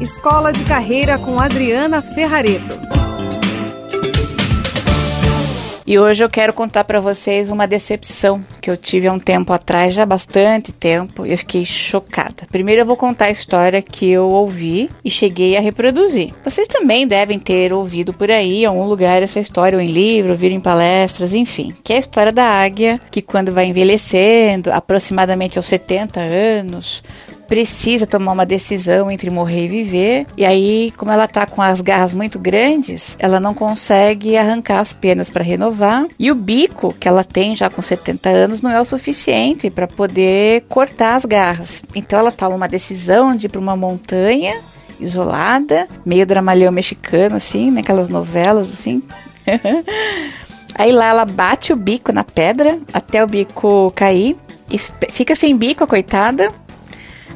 Escola de Carreira com Adriana Ferrareto. E hoje eu quero contar para vocês uma decepção que eu tive há um tempo atrás, já bastante tempo, e eu fiquei chocada. Primeiro eu vou contar a história que eu ouvi e cheguei a reproduzir. Vocês também devem ter ouvido por aí, em algum lugar, essa história, ou em livro, ou em palestras, enfim, que é a história da águia, que quando vai envelhecendo, aproximadamente aos 70 anos, precisa tomar uma decisão entre morrer e viver. E aí, como ela tá com as garras muito grandes, ela não consegue arrancar as penas para renovar. E o bico que ela tem já com 70 anos não é o suficiente para poder cortar as garras. Então ela toma uma decisão de ir para uma montanha isolada, meio dramalhão mexicano assim, naquelas novelas assim. Aí lá ela bate o bico na pedra até o bico cair. E fica sem bico, a coitada.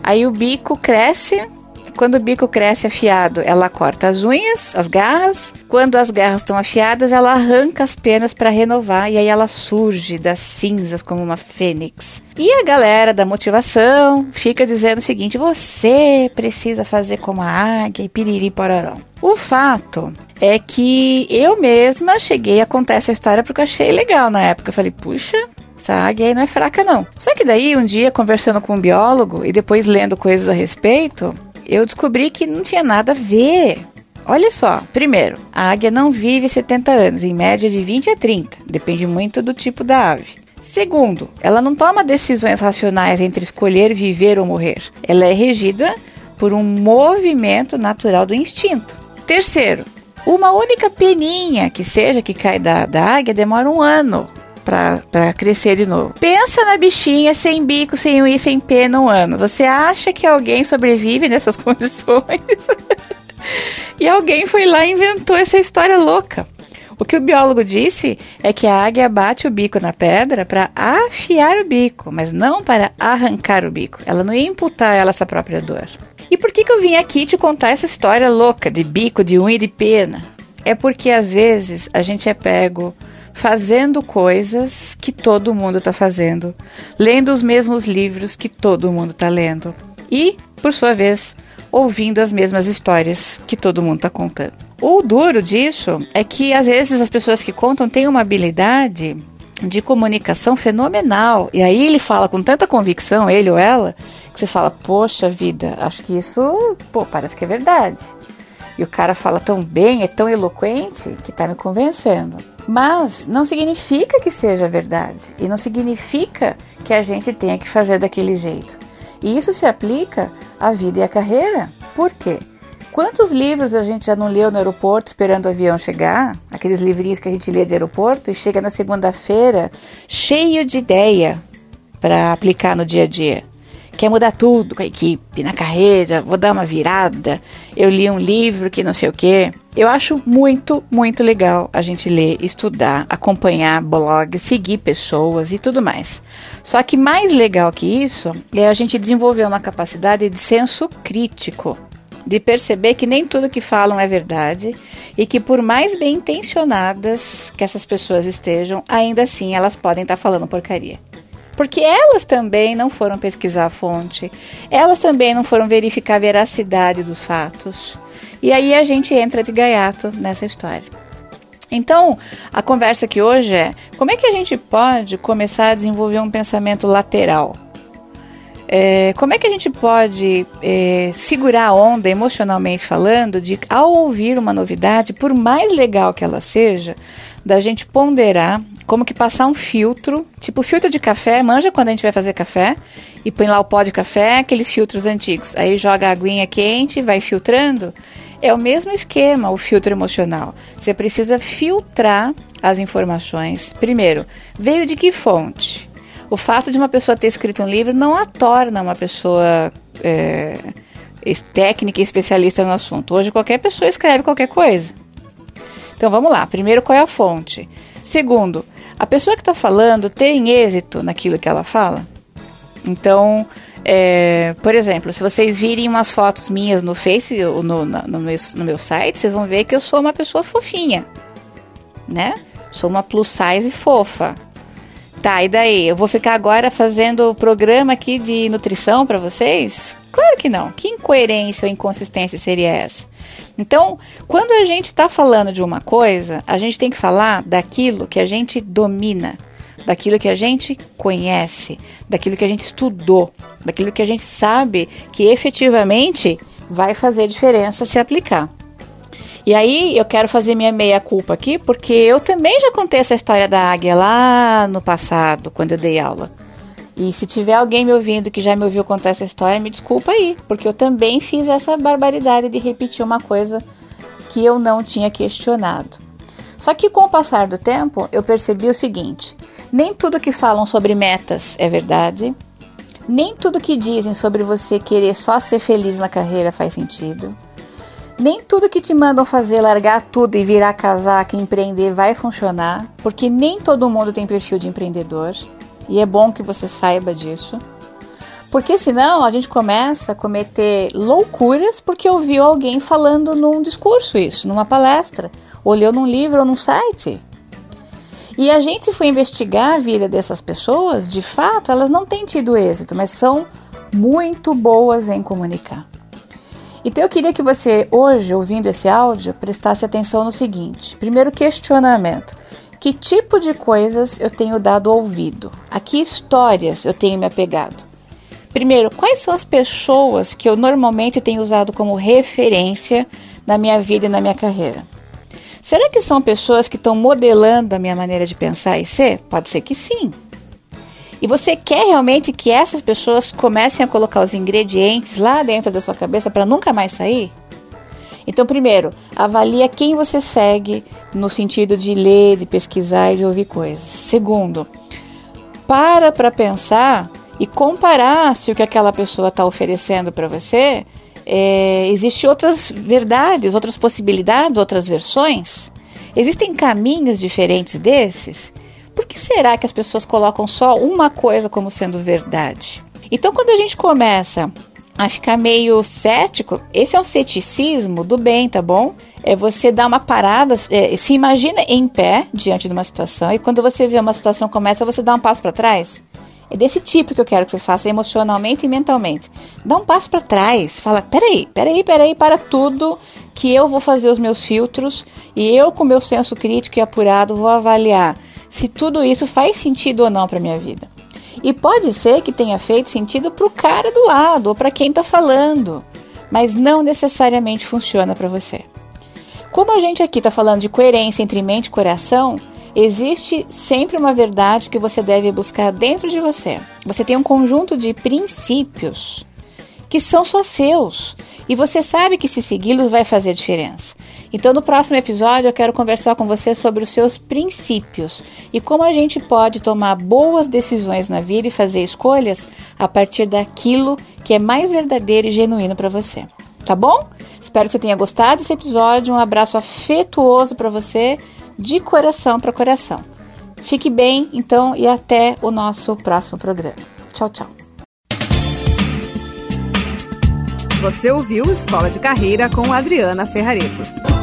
Aí o bico cresce. Quando o bico cresce afiado, ela corta as unhas, as garras. Quando as garras estão afiadas, ela arranca as penas para renovar e aí ela surge das cinzas como uma fênix. E a galera da motivação fica dizendo o seguinte: você precisa fazer como a águia e piriri pororó. O fato é que eu mesma cheguei a contar essa história porque eu achei legal na época. Eu falei, puxa, essa águia aí não é fraca, não. Só que daí, um dia, conversando com um biólogo e depois lendo coisas a respeito, eu descobri que não tinha nada a ver. Olha só, primeiro, a águia não vive 70 anos, em média de 20 a 30, depende muito do tipo da ave. Segundo, ela não toma decisões racionais entre escolher viver ou morrer. Ela é regida por um movimento natural do instinto. Terceiro, uma única peninha que seja que cai da, da águia demora um ano para crescer de novo. Pensa na bichinha sem bico, sem unha, sem pena um ano. Você acha que alguém sobrevive nessas condições? e alguém foi lá e inventou essa história louca. O que o biólogo disse é que a águia bate o bico na pedra para afiar o bico, mas não para arrancar o bico. Ela não ia imputar ela essa própria dor. E por que, que eu vim aqui te contar essa história louca de bico, de unha e de pena? É porque às vezes a gente é pego fazendo coisas que todo mundo está fazendo, lendo os mesmos livros que todo mundo está lendo e, por sua vez, ouvindo as mesmas histórias que todo mundo está contando. O duro disso é que às vezes as pessoas que contam têm uma habilidade de comunicação fenomenal. E aí ele fala com tanta convicção, ele ou ela, que você fala: Poxa vida, acho que isso, pô, parece que é verdade. E o cara fala tão bem, é tão eloquente, que está me convencendo. Mas não significa que seja verdade e não significa que a gente tenha que fazer daquele jeito. E isso se aplica à vida e à carreira. Por quê? Quantos livros a gente já não leu no aeroporto esperando o avião chegar? Aqueles livrinhos que a gente lê de aeroporto e chega na segunda-feira cheio de ideia para aplicar no dia a dia quer mudar tudo com a equipe, na carreira, vou dar uma virada, eu li um livro que não sei o quê. Eu acho muito, muito legal a gente ler, estudar, acompanhar blogs, seguir pessoas e tudo mais. Só que mais legal que isso é a gente desenvolver uma capacidade de senso crítico, de perceber que nem tudo que falam é verdade e que por mais bem intencionadas que essas pessoas estejam, ainda assim elas podem estar falando porcaria porque elas também não foram pesquisar a fonte, elas também não foram verificar a veracidade dos fatos. E aí a gente entra de gaiato nessa história. Então, a conversa aqui hoje é: como é que a gente pode começar a desenvolver um pensamento lateral? É, como é que a gente pode é, segurar a onda emocionalmente falando de, ao ouvir uma novidade, por mais legal que ela seja, da gente ponderar como que passar um filtro, tipo filtro de café, manja quando a gente vai fazer café e põe lá o pó de café, aqueles filtros antigos. Aí joga a aguinha quente, vai filtrando. É o mesmo esquema, o filtro emocional. Você precisa filtrar as informações. Primeiro, veio de que fonte? O fato de uma pessoa ter escrito um livro não a torna uma pessoa é, técnica e especialista no assunto. Hoje qualquer pessoa escreve qualquer coisa. Então vamos lá. Primeiro, qual é a fonte? Segundo, a pessoa que está falando tem êxito naquilo que ela fala? Então, é, por exemplo, se vocês virem umas fotos minhas no Face ou no, no, no, meu, no meu site, vocês vão ver que eu sou uma pessoa fofinha, né? Sou uma plus size fofa. Tá, e daí? Eu vou ficar agora fazendo o programa aqui de nutrição para vocês? Claro que não. Que incoerência ou inconsistência seria essa? Então, quando a gente está falando de uma coisa, a gente tem que falar daquilo que a gente domina, daquilo que a gente conhece, daquilo que a gente estudou, daquilo que a gente sabe que efetivamente vai fazer diferença se aplicar. E aí eu quero fazer minha meia culpa aqui, porque eu também já contei essa história da águia lá no passado, quando eu dei aula. E se tiver alguém me ouvindo que já me ouviu contar essa história, me desculpa aí, porque eu também fiz essa barbaridade de repetir uma coisa que eu não tinha questionado. Só que com o passar do tempo, eu percebi o seguinte: nem tudo que falam sobre metas é verdade, nem tudo que dizem sobre você querer só ser feliz na carreira faz sentido. Nem tudo que te mandam fazer largar tudo e virar casaca e empreender vai funcionar, porque nem todo mundo tem perfil de empreendedor. E é bom que você saiba disso. Porque senão a gente começa a cometer loucuras porque ouviu alguém falando num discurso isso, numa palestra, olhou num livro ou num site. E a gente se for investigar a vida dessas pessoas, de fato, elas não têm tido êxito, mas são muito boas em comunicar. Então eu queria que você, hoje, ouvindo esse áudio, prestasse atenção no seguinte: primeiro questionamento. Que tipo de coisas eu tenho dado ouvido? A que histórias eu tenho me apegado? Primeiro, quais são as pessoas que eu normalmente tenho usado como referência na minha vida e na minha carreira? Será que são pessoas que estão modelando a minha maneira de pensar e ser? Pode ser que sim. E você quer realmente que essas pessoas comecem a colocar os ingredientes lá dentro da sua cabeça para nunca mais sair? Então, primeiro, avalia quem você segue no sentido de ler, de pesquisar e de ouvir coisas. Segundo, para para pensar e comparar se o que aquela pessoa está oferecendo para você é, existe outras verdades, outras possibilidades, outras versões. Existem caminhos diferentes desses. Por que será que as pessoas colocam só uma coisa como sendo verdade? Então, quando a gente começa a ficar meio cético, esse é um ceticismo do bem, tá bom? É você dar uma parada, é, se imagina em pé diante de uma situação e quando você vê uma situação começa, você dá um passo para trás. É desse tipo que eu quero que você faça emocionalmente e mentalmente. Dá um passo para trás, fala: peraí, peraí, peraí, para tudo, que eu vou fazer os meus filtros e eu, com meu senso crítico e apurado, vou avaliar se tudo isso faz sentido ou não para minha vida. E pode ser que tenha feito sentido para o cara do lado ou para quem está falando, mas não necessariamente funciona para você. Como a gente aqui está falando de coerência entre mente e coração, existe sempre uma verdade que você deve buscar dentro de você. Você tem um conjunto de princípios que são só seus e você sabe que se segui-los vai fazer diferença. Então, no próximo episódio, eu quero conversar com você sobre os seus princípios e como a gente pode tomar boas decisões na vida e fazer escolhas a partir daquilo que é mais verdadeiro e genuíno para você. Tá bom? Espero que você tenha gostado desse episódio. Um abraço afetuoso para você, de coração para coração. Fique bem, então, e até o nosso próximo programa. Tchau, tchau. Você ouviu Escola de Carreira com Adriana Ferrareto.